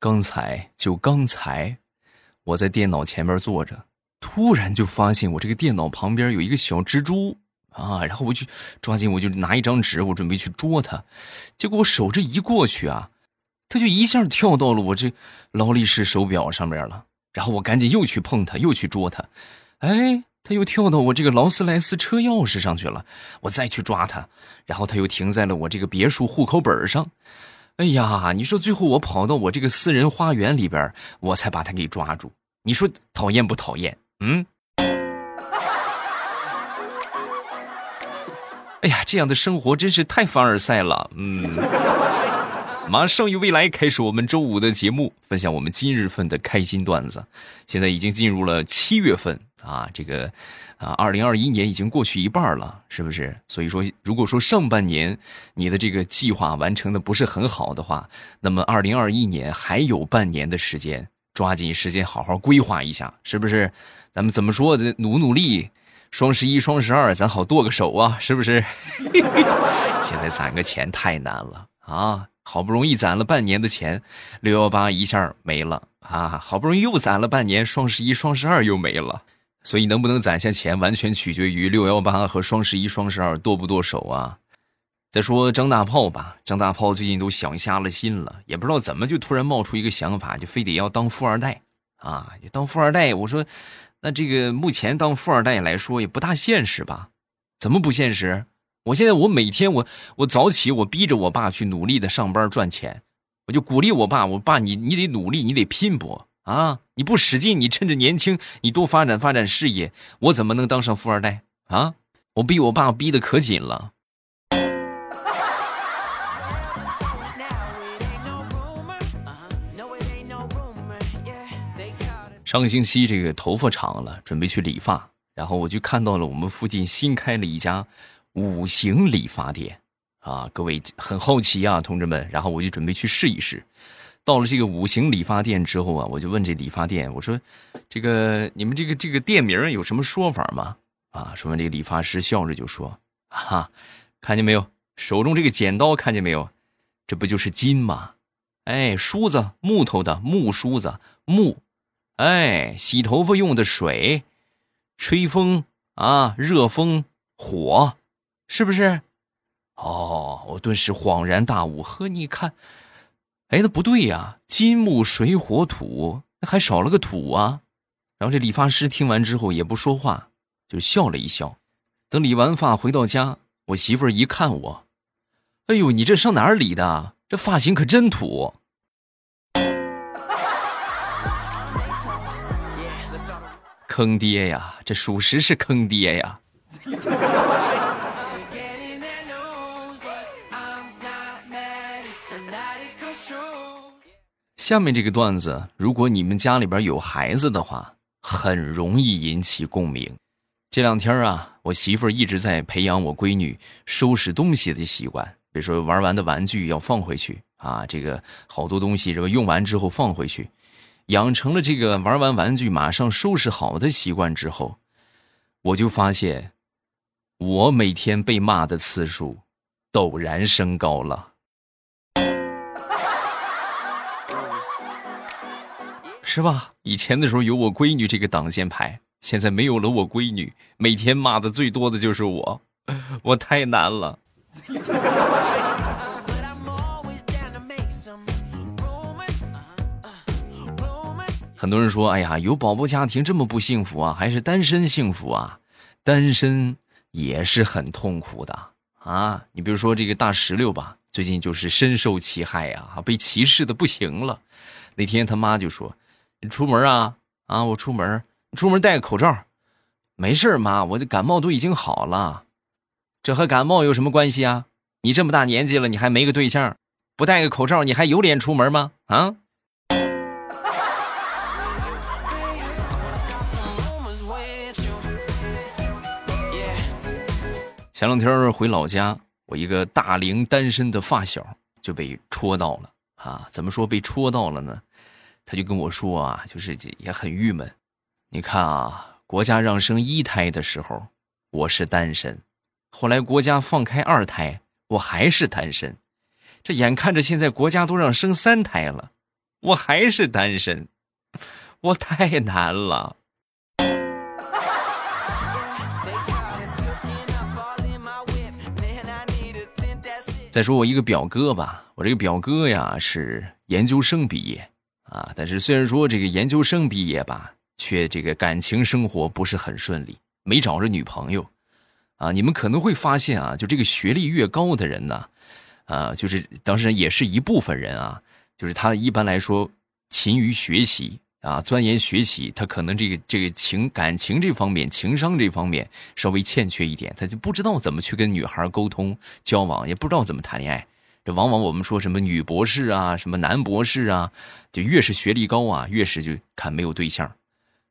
刚才就刚才，我在电脑前面坐着，突然就发现我这个电脑旁边有一个小蜘蛛啊，然后我就抓紧，我就拿一张纸，我准备去捉它，结果我手这一过去啊，它就一下跳到了我这劳力士手表上面了，然后我赶紧又去碰它，又去捉它，哎，它又跳到我这个劳斯莱斯车钥匙上去了，我再去抓它，然后它又停在了我这个别墅户口本上。哎呀，你说最后我跑到我这个私人花园里边，我才把他给抓住。你说讨厌不讨厌？嗯。哎呀，这样的生活真是太凡尔赛了。嗯。马上与未来开始我们周五的节目，分享我们今日份的开心段子。现在已经进入了七月份啊，这个啊，二零二一年已经过去一半了，是不是？所以说，如果说上半年你的这个计划完成的不是很好的话，那么二零二一年还有半年的时间，抓紧时间好好规划一下，是不是？咱们怎么说的？努努力，双十一、双十二咱好剁个手啊，是不是？现在攒个钱太难了啊！好不容易攒了半年的钱，六幺八一下没了啊！好不容易又攒了半年，双十一、双十二又没了，所以能不能攒下钱，完全取决于六幺八和双十一、双十二剁不剁手啊！再说张大炮吧，张大炮最近都想瞎了心了，也不知道怎么就突然冒出一个想法，就非得要当富二代啊！当富二代，我说，那这个目前当富二代来说也不大现实吧？怎么不现实？我现在我每天我我早起我逼着我爸去努力的上班赚钱，我就鼓励我爸，我爸你你得努力，你得拼搏啊！你不使劲，你趁着年轻，你多发展发展事业，我怎么能当上富二代啊？我逼我爸逼得可紧了。上个星期这个头发长了，准备去理发，然后我就看到了我们附近新开了一家。五行理发店，啊，各位很好奇啊，同志们，然后我就准备去试一试。到了这个五行理发店之后啊，我就问这理发店，我说：“这个你们这个这个店名有什么说法吗？”啊，说完这个理发师笑着就说：“哈，看见没有，手中这个剪刀看见没有？这不就是金吗？哎，梳子木头的木梳子木，哎，洗头发用的水，吹风啊，热风火。”是不是？哦，我顿时恍然大悟。呵，你看，哎，那不对呀，金木水火土，那还少了个土啊。然后这理发师听完之后也不说话，就笑了一笑。等理完发回到家，我媳妇儿一看我，哎呦，你这上哪儿理的？这发型可真土。坑爹呀！这属实是坑爹呀。下面这个段子，如果你们家里边有孩子的话，很容易引起共鸣。这两天啊，我媳妇儿一直在培养我闺女收拾东西的习惯，比如说玩完的玩具要放回去啊，这个好多东西这个用完之后放回去，养成了这个玩完玩具马上收拾好的习惯之后，我就发现，我每天被骂的次数陡然升高了。是吧？以前的时候有我闺女这个挡箭牌，现在没有了我闺女，每天骂的最多的就是我，我太难了。很多人说：“哎呀，有宝宝家庭这么不幸福啊，还是单身幸福啊？单身也是很痛苦的啊！你比如说这个大石榴吧，最近就是深受其害呀，被歧视的不行了。那天他妈就说。”你出门啊啊！我出门，出门戴个口罩，没事妈，我这感冒都已经好了，这和感冒有什么关系啊？你这么大年纪了，你还没个对象，不戴个口罩，你还有脸出门吗？啊！前两天回老家，我一个大龄单身的发小就被戳到了啊！怎么说被戳到了呢？他就跟我说啊，就是也很郁闷。你看啊，国家让生一胎的时候，我是单身；后来国家放开二胎，我还是单身。这眼看着现在国家都让生三胎了，我还是单身，我太难了。再说我一个表哥吧，我这个表哥呀是研究生毕业啊，但是虽然说这个研究生毕业吧，却这个感情生活不是很顺利，没找着女朋友啊。你们可能会发现啊，就这个学历越高的人呢，啊，就是当然也是一部分人啊，就是他一般来说勤于学习。啊，钻研学习，他可能这个这个情感情这方面，情商这方面稍微欠缺一点，他就不知道怎么去跟女孩沟通交往，也不知道怎么谈恋爱。这往往我们说什么女博士啊，什么男博士啊，就越是学历高啊，越是就看没有对象。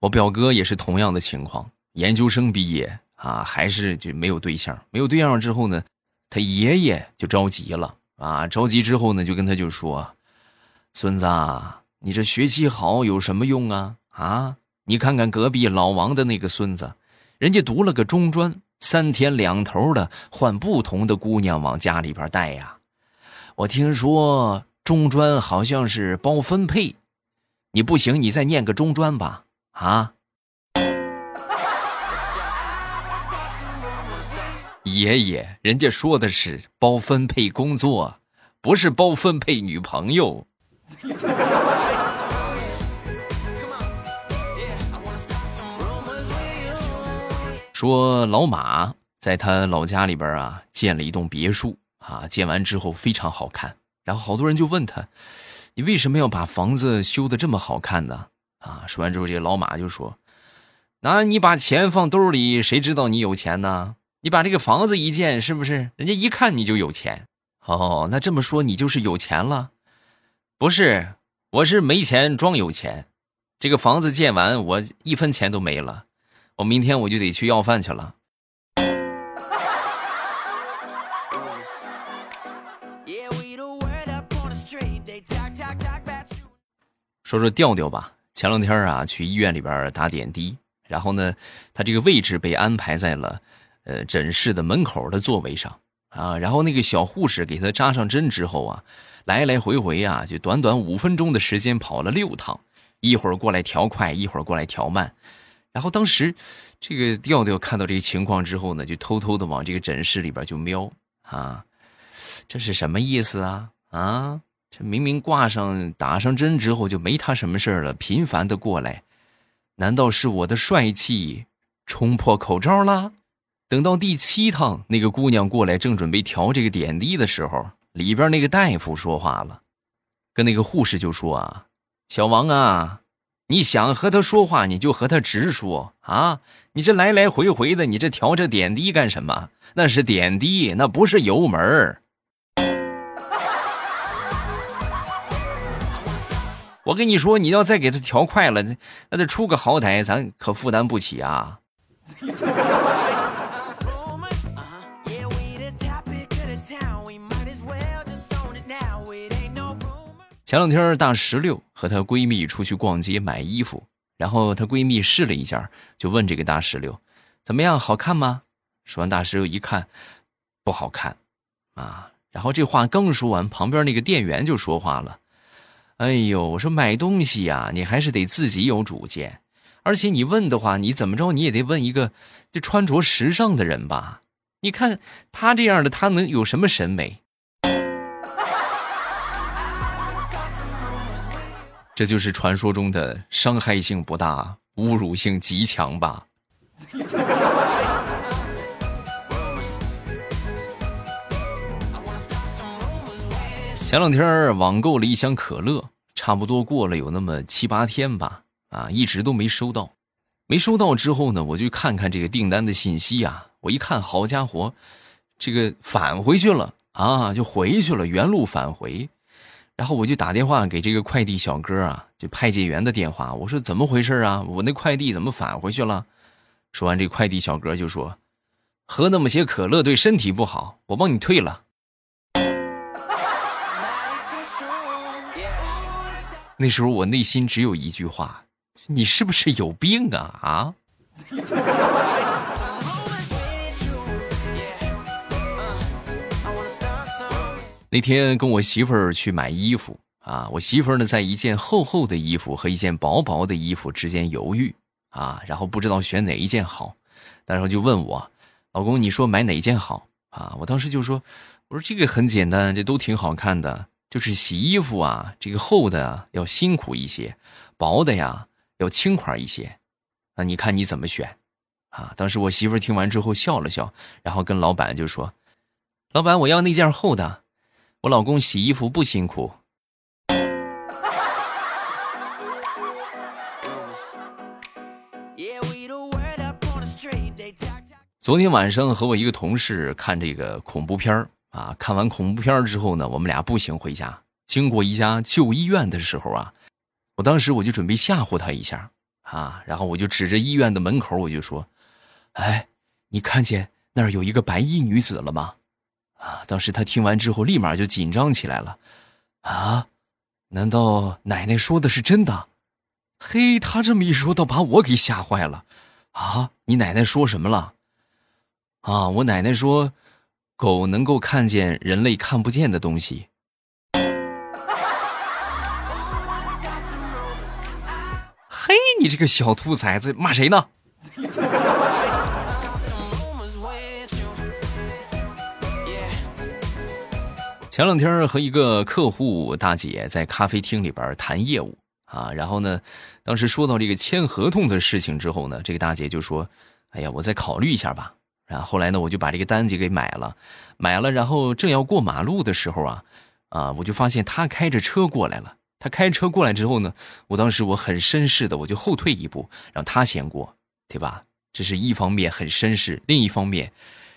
我表哥也是同样的情况，研究生毕业啊，还是就没有对象。没有对象之后呢，他爷爷就着急了啊，着急之后呢，就跟他就说：“孙子。”啊你这学习好有什么用啊？啊！你看看隔壁老王的那个孙子，人家读了个中专，三天两头的换不同的姑娘往家里边带呀。我听说中专好像是包分配，你不行，你再念个中专吧。啊！爷爷，人家说的是包分配工作，不是包分配女朋友。说老马在他老家里边啊建了一栋别墅啊，建完之后非常好看。然后好多人就问他：“你为什么要把房子修的这么好看呢？”啊，说完之后，这个老马就说：“那你把钱放兜里，谁知道你有钱呢？你把这个房子一建，是不是人家一看你就有钱？哦，那这么说你就是有钱了？不是，我是没钱装有钱。这个房子建完，我一分钱都没了。”我明天我就得去要饭去了。说说调调吧，前两天啊去医院里边打点滴，然后呢，他这个位置被安排在了呃诊室的门口的座位上啊，然后那个小护士给他扎上针之后啊，来来回回啊就短短五分钟的时间跑了六趟，一会儿过来调快，一会儿过来调慢。然后当时，这个调调看到这个情况之后呢，就偷偷的往这个诊室里边就瞄啊，这是什么意思啊？啊，这明明挂上打上针之后就没他什么事了，频繁的过来，难道是我的帅气冲破口罩了？等到第七趟那个姑娘过来，正准备调这个点滴的时候，里边那个大夫说话了，跟那个护士就说啊，小王啊。你想和他说话，你就和他直说啊！你这来来回回的，你这调这点滴干什么？那是点滴，那不是油门我跟你说，你要再给他调快了，那那得出个好歹，咱可负担不起啊！前两天大石榴和她闺蜜出去逛街买衣服，然后她闺蜜试了一件，就问这个大石榴：“怎么样，好看吗？”说完，大石榴一看，不好看，啊！然后这话刚说完，旁边那个店员就说话了：“哎呦，我说买东西呀，你还是得自己有主见，而且你问的话，你怎么着你也得问一个就穿着时尚的人吧？你看他这样的，他能有什么审美？”这就是传说中的伤害性不大、侮辱性极强吧？前两天网购了一箱可乐，差不多过了有那么七八天吧，啊，一直都没收到。没收到之后呢，我就看看这个订单的信息啊，我一看，好家伙，这个返回去了啊，就回去了，原路返回。然后我就打电话给这个快递小哥啊，就派件员的电话。我说怎么回事啊？我那快递怎么返回去了？说完，这快递小哥就说：“喝那么些可乐对身体不好，我帮你退了。”那时候我内心只有一句话：“你是不是有病啊？”啊！那天跟我媳妇儿去买衣服啊，我媳妇儿呢，在一件厚厚的衣服和一件薄薄的衣服之间犹豫啊，然后不知道选哪一件好，然后就问我，老公，你说买哪一件好啊？我当时就说，我说这个很简单，这都挺好看的，就是洗衣服啊，这个厚的要辛苦一些，薄的呀要轻快一些，那你看你怎么选？啊，当时我媳妇听完之后笑了笑，然后跟老板就说，老板，我要那件厚的，我老公洗衣服不辛苦。昨天晚上和我一个同事看这个恐怖片啊，看完恐怖片之后呢，我们俩步行回家，经过一家旧医院的时候啊，我当时我就准备吓唬他一下啊，然后我就指着医院的门口，我就说：“哎，你看见那儿有一个白衣女子了吗？”啊，当时他听完之后立马就紧张起来了，啊，难道奶奶说的是真的？嘿，他这么一说，倒把我给吓坏了，啊，你奶奶说什么了？啊，我奶奶说，狗能够看见人类看不见的东西。嘿，你这个小兔崽子，骂谁呢？前两天和一个客户大姐在咖啡厅里边谈业务啊，然后呢，当时说到这个签合同的事情之后呢，这个大姐就说：“哎呀，我再考虑一下吧。”然后后来呢，我就把这个单子给买了，买了，然后正要过马路的时候啊，啊，我就发现他开着车过来了。他开车过来之后呢，我当时我很绅士的，我就后退一步，让他先过，对吧？这是一方面很绅士，另一方面，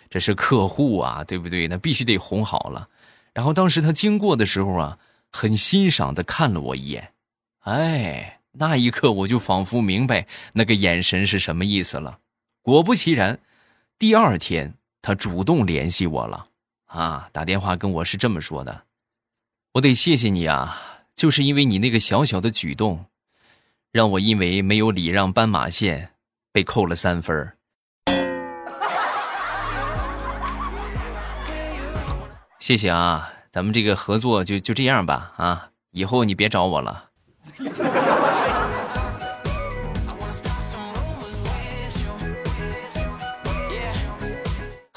这是客户啊，对不对？那必须得哄好了。然后当时他经过的时候啊，很欣赏的看了我一眼，哎，那一刻我就仿佛明白那个眼神是什么意思了。果不其然。第二天，他主动联系我了，啊，打电话跟我是这么说的：“我得谢谢你啊，就是因为你那个小小的举动，让我因为没有礼让斑马线被扣了三分谢谢啊，咱们这个合作就就这样吧，啊，以后你别找我了。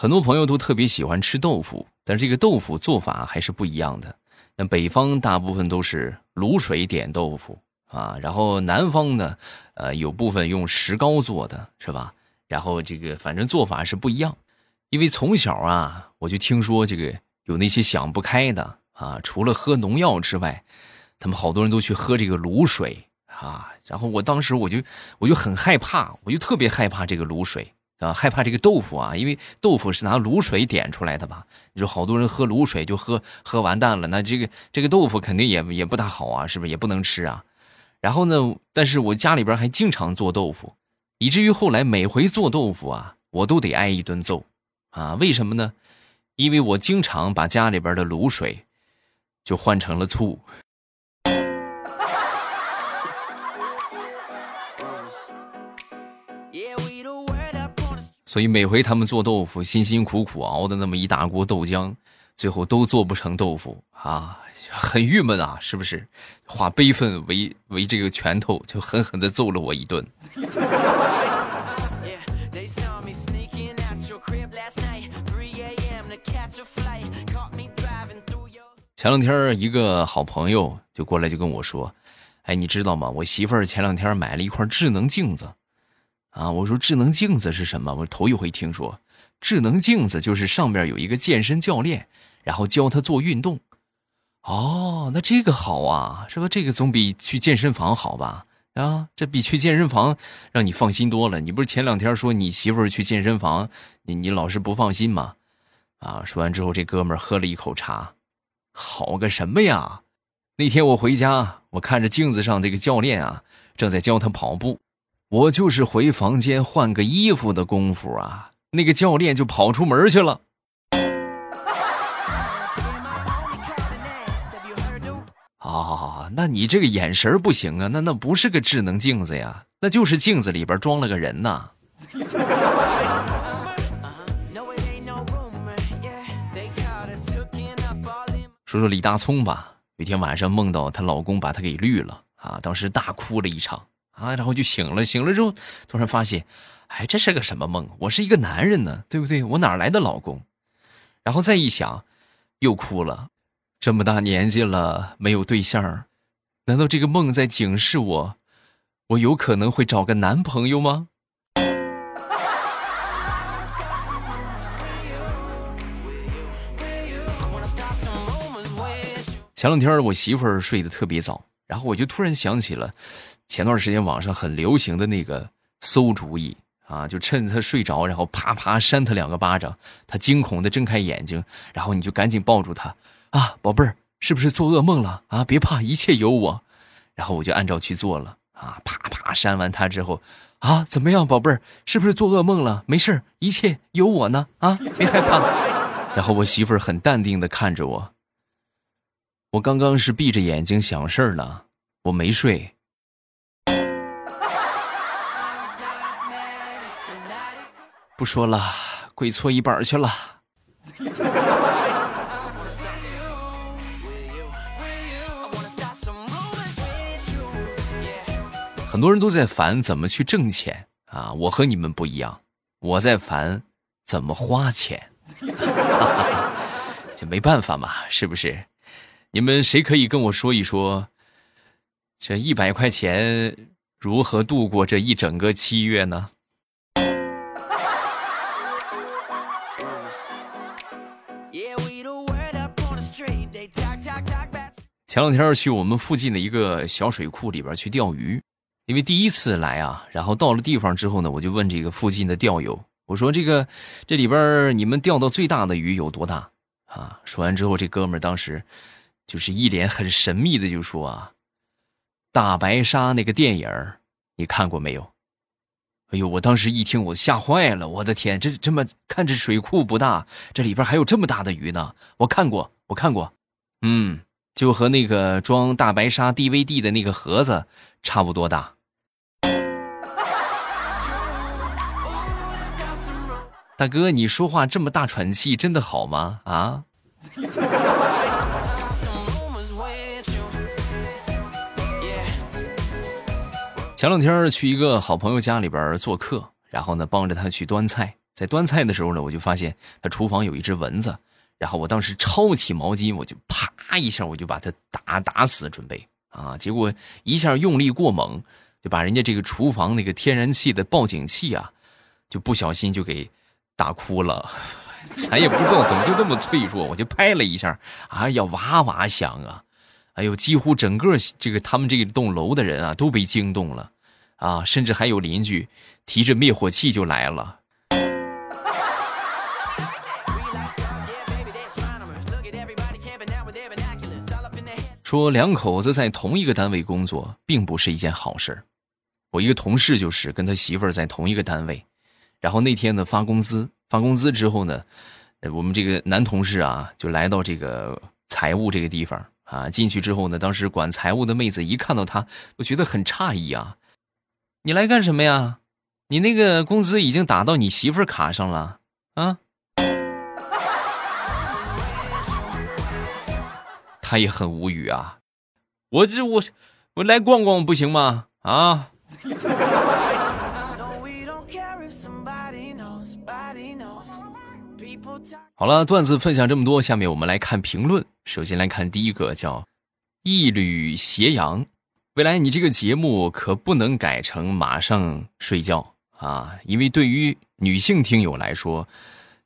很多朋友都特别喜欢吃豆腐，但这个豆腐做法还是不一样的。那北方大部分都是卤水点豆腐啊，然后南方呢，呃，有部分用石膏做的，是吧？然后这个反正做法是不一样。因为从小啊，我就听说这个有那些想不开的啊，除了喝农药之外，他们好多人都去喝这个卤水啊。然后我当时我就我就很害怕，我就特别害怕这个卤水。啊，害怕这个豆腐啊，因为豆腐是拿卤水点出来的吧？你说好多人喝卤水就喝喝完蛋了，那这个这个豆腐肯定也也不大好啊，是不是也不能吃啊？然后呢，但是我家里边还经常做豆腐，以至于后来每回做豆腐啊，我都得挨一顿揍啊！为什么呢？因为我经常把家里边的卤水就换成了醋。所以每回他们做豆腐，辛辛苦苦熬的那么一大锅豆浆，最后都做不成豆腐啊，很郁闷啊，是不是？化悲愤为为这个拳头，就狠狠的揍了我一顿。前两天一个好朋友就过来就跟我说：“哎，你知道吗？我媳妇儿前两天买了一块智能镜子。”啊，我说智能镜子是什么？我头一回听说，智能镜子就是上面有一个健身教练，然后教他做运动。哦，那这个好啊，是吧？这个总比去健身房好吧？啊，这比去健身房让你放心多了。你不是前两天说你媳妇去健身房，你你老是不放心吗？啊，说完之后，这哥们儿喝了一口茶，好个什么呀？那天我回家，我看着镜子上这个教练啊，正在教他跑步。我就是回房间换个衣服的功夫啊，那个教练就跑出门去了。啊，那你这个眼神不行啊，那那不是个智能镜子呀，那就是镜子里边装了个人呐。说说李大聪吧，有天晚上梦到她老公把她给绿了啊，当时大哭了一场啊，然后就醒了，醒了之后突然发现，哎，这是个什么梦？我是一个男人呢，对不对？我哪来的老公？然后再一想，又哭了。这么大年纪了没有对象，难道这个梦在警示我，我有可能会找个男朋友吗？前两天我媳妇儿睡得特别早，然后我就突然想起了前段时间网上很流行的那个馊主意啊，就趁他睡着，然后啪啪扇他两个巴掌，他惊恐的睁开眼睛，然后你就赶紧抱住他啊，宝贝儿，是不是做噩梦了啊？别怕，一切有我。然后我就按照去做了啊，啪啪扇完他之后啊，怎么样，宝贝儿，是不是做噩梦了？没事一切有我呢啊，别害怕。然后我媳妇儿很淡定的看着我。我刚刚是闭着眼睛想事儿呢，我没睡。不说了，跪搓衣板去了。很多人都在烦怎么去挣钱啊，我和你们不一样，我在烦怎么花钱。这没办法嘛，是不是？你们谁可以跟我说一说，这一百块钱如何度过这一整个七月呢？前两天去我们附近的一个小水库里边去钓鱼，因为第一次来啊，然后到了地方之后呢，我就问这个附近的钓友，我说这个这里边你们钓到最大的鱼有多大啊？说完之后，这哥们当时。就是一脸很神秘的就说啊，大白鲨那个电影你看过没有？哎呦，我当时一听我吓坏了，我的天，这这么看着水库不大，这里边还有这么大的鱼呢？我看过，我看过，嗯，就和那个装大白鲨 DVD 的那个盒子差不多大。大哥，你说话这么大喘气，真的好吗？啊？前两天去一个好朋友家里边做客，然后呢帮着他去端菜。在端菜的时候呢，我就发现他厨房有一只蚊子，然后我当时抄起毛巾，我就啪一下，我就把它打打死，准备啊，结果一下用力过猛，就把人家这个厨房那个天然气的报警器啊，就不小心就给打哭了。咱也不知道怎么就那么脆弱，我就拍了一下，哎呀，哇哇响啊！哎呦，几乎整个这个他们这一栋楼的人啊都被惊动了，啊，甚至还有邻居提着灭火器就来了。说两口子在同一个单位工作，并不是一件好事我一个同事就是跟他媳妇儿在同一个单位，然后那天呢发工资，发工资之后呢，我们这个男同事啊就来到这个财务这个地方。啊，进去之后呢，当时管财务的妹子一看到他，我觉得很诧异啊。你来干什么呀？你那个工资已经打到你媳妇儿卡上了啊。他也很无语啊。我这我我来逛逛不行吗？啊。好了，段子分享这么多，下面我们来看评论。首先来看第一个，叫“一缕斜阳”。未来你这个节目可不能改成马上睡觉啊，因为对于女性听友来说，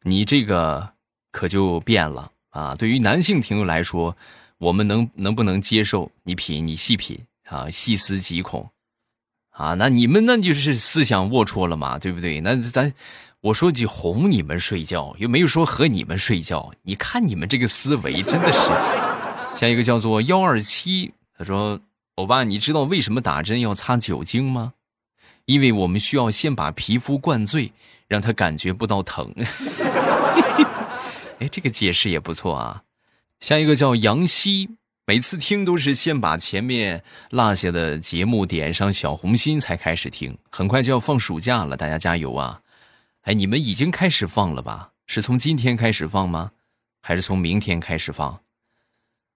你这个可就变了啊。对于男性听友来说，我们能能不能接受？你品，你细品啊，细思极恐啊。那你们那就是思想龌龊了嘛，对不对？那咱。我说句哄你们睡觉，又没有说和你们睡觉。你看你们这个思维真的是。下一个叫做幺二七，他说：“欧巴，你知道为什么打针要擦酒精吗？因为我们需要先把皮肤灌醉，让他感觉不到疼。”哎，这个解释也不错啊。下一个叫杨希，每次听都是先把前面落下的节目点上小红心才开始听。很快就要放暑假了，大家加油啊！哎，你们已经开始放了吧？是从今天开始放吗？还是从明天开始放？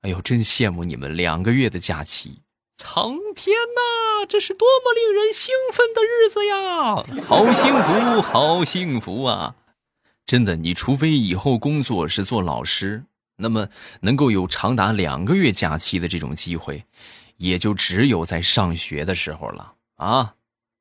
哎呦，真羡慕你们两个月的假期！苍天呐，这是多么令人兴奋的日子呀！好幸福，好幸福啊！真的，你除非以后工作是做老师，那么能够有长达两个月假期的这种机会，也就只有在上学的时候了啊！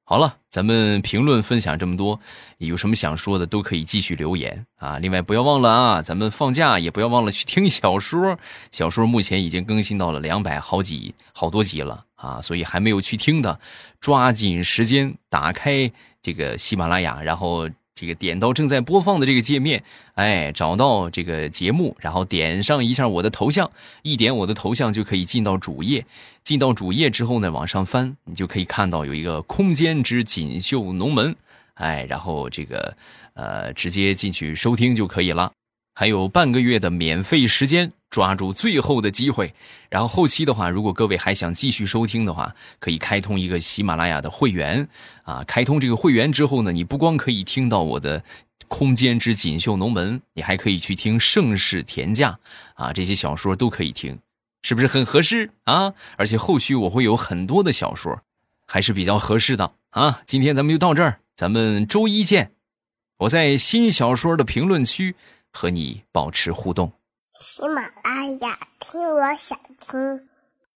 好了，咱们评论分享这么多，有什么想说的都可以继续留言啊！另外不要忘了啊，咱们放假也不要忘了去听小说，小说目前已经更新到了两百好几好多集了啊！所以还没有去听的，抓紧时间打开这个喜马拉雅，然后。这个点到正在播放的这个界面，哎，找到这个节目，然后点上一下我的头像，一点我的头像就可以进到主页。进到主页之后呢，往上翻，你就可以看到有一个“空间之锦绣龙门”，哎，然后这个呃，直接进去收听就可以了。还有半个月的免费时间，抓住最后的机会。然后后期的话，如果各位还想继续收听的话，可以开通一个喜马拉雅的会员啊。开通这个会员之后呢，你不光可以听到我的《空间之锦绣龙门》，你还可以去听《盛世田价》啊，这些小说都可以听，是不是很合适啊？而且后续我会有很多的小说，还是比较合适的啊。今天咱们就到这儿，咱们周一见。我在新小说的评论区。和你保持互动。喜马拉雅，听我想听。